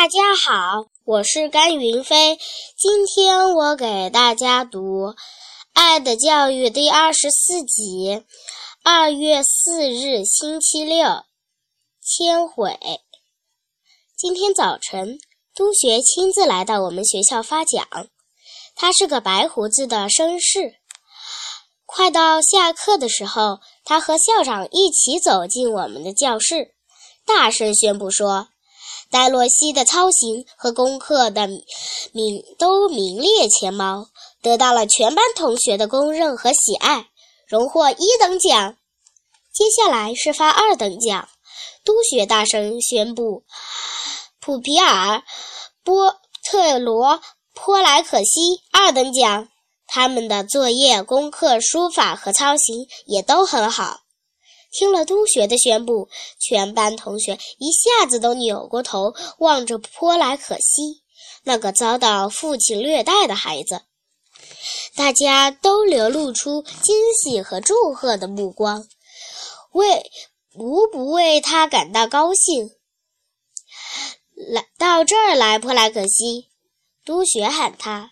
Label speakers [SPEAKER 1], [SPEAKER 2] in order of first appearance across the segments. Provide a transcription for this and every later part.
[SPEAKER 1] 大家好，我是甘云飞。今天我给大家读《爱的教育》第二十四集。二月四日，星期六，千悔。今天早晨，督学亲自来到我们学校发奖。他是个白胡子的绅士。快到下课的时候，他和校长一起走进我们的教室，大声宣布说。戴洛西的操行和功课的名都名列前茅，得到了全班同学的公认和喜爱，荣获一等奖。接下来是发二等奖，督学大声宣布：普皮尔、波特罗、波莱可西二等奖，他们的作业、功课、书法和操行也都很好。听了督学的宣布，全班同学一下子都扭过头望着波莱可西，那个遭到父亲虐待的孩子。大家都流露出惊喜和祝贺的目光，为无不为他感到高兴。来到这儿来，波莱可西，督学喊他。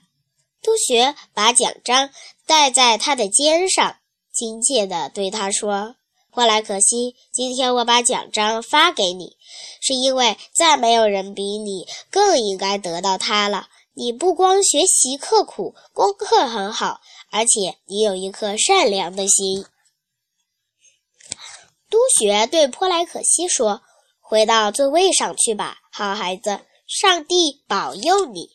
[SPEAKER 1] 督学把奖章戴在他的肩上，亲切地对他说。波莱可西，今天我把奖章发给你，是因为再没有人比你更应该得到它了。你不光学习刻苦，功课很好，而且你有一颗善良的心。督学对波莱可西说：“回到座位上去吧，好孩子，上帝保佑你。”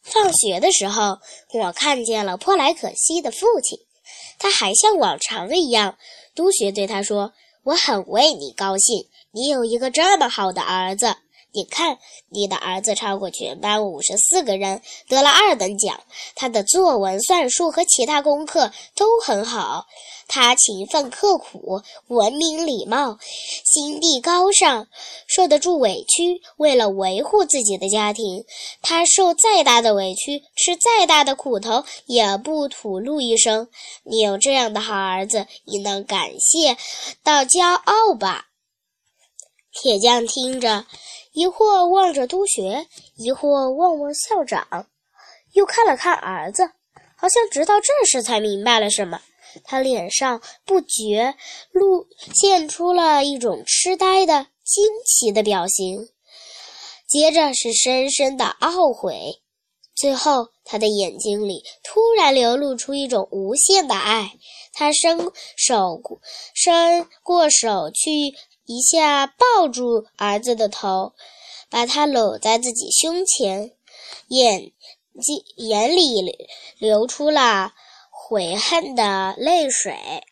[SPEAKER 1] 放学的时候，我看见了波莱可西的父亲。他还像往常一样，督学对他说：“我很为你高兴，你有一个这么好的儿子。你看，你的儿子超过全班五十四个人，得了二等奖。他的作文、算术和其他功课都很好。”他勤奋刻苦，文明礼貌，心地高尚，受得住委屈。为了维护自己的家庭，他受再大的委屈，吃再大的苦头，也不吐露一声。你有这样的好儿子，你能感谢到骄傲吧？铁匠听着，一会儿望着督学，一会儿望望校长，又看了看儿子，好像直到这时才明白了什么。他脸上不觉露现出了一种痴呆的惊奇的表情，接着是深深的懊悔，最后他的眼睛里突然流露出一种无限的爱。他伸手伸过手去，一下抱住儿子的头，把他搂在自己胸前，眼睛眼里流出了。悔恨的泪水。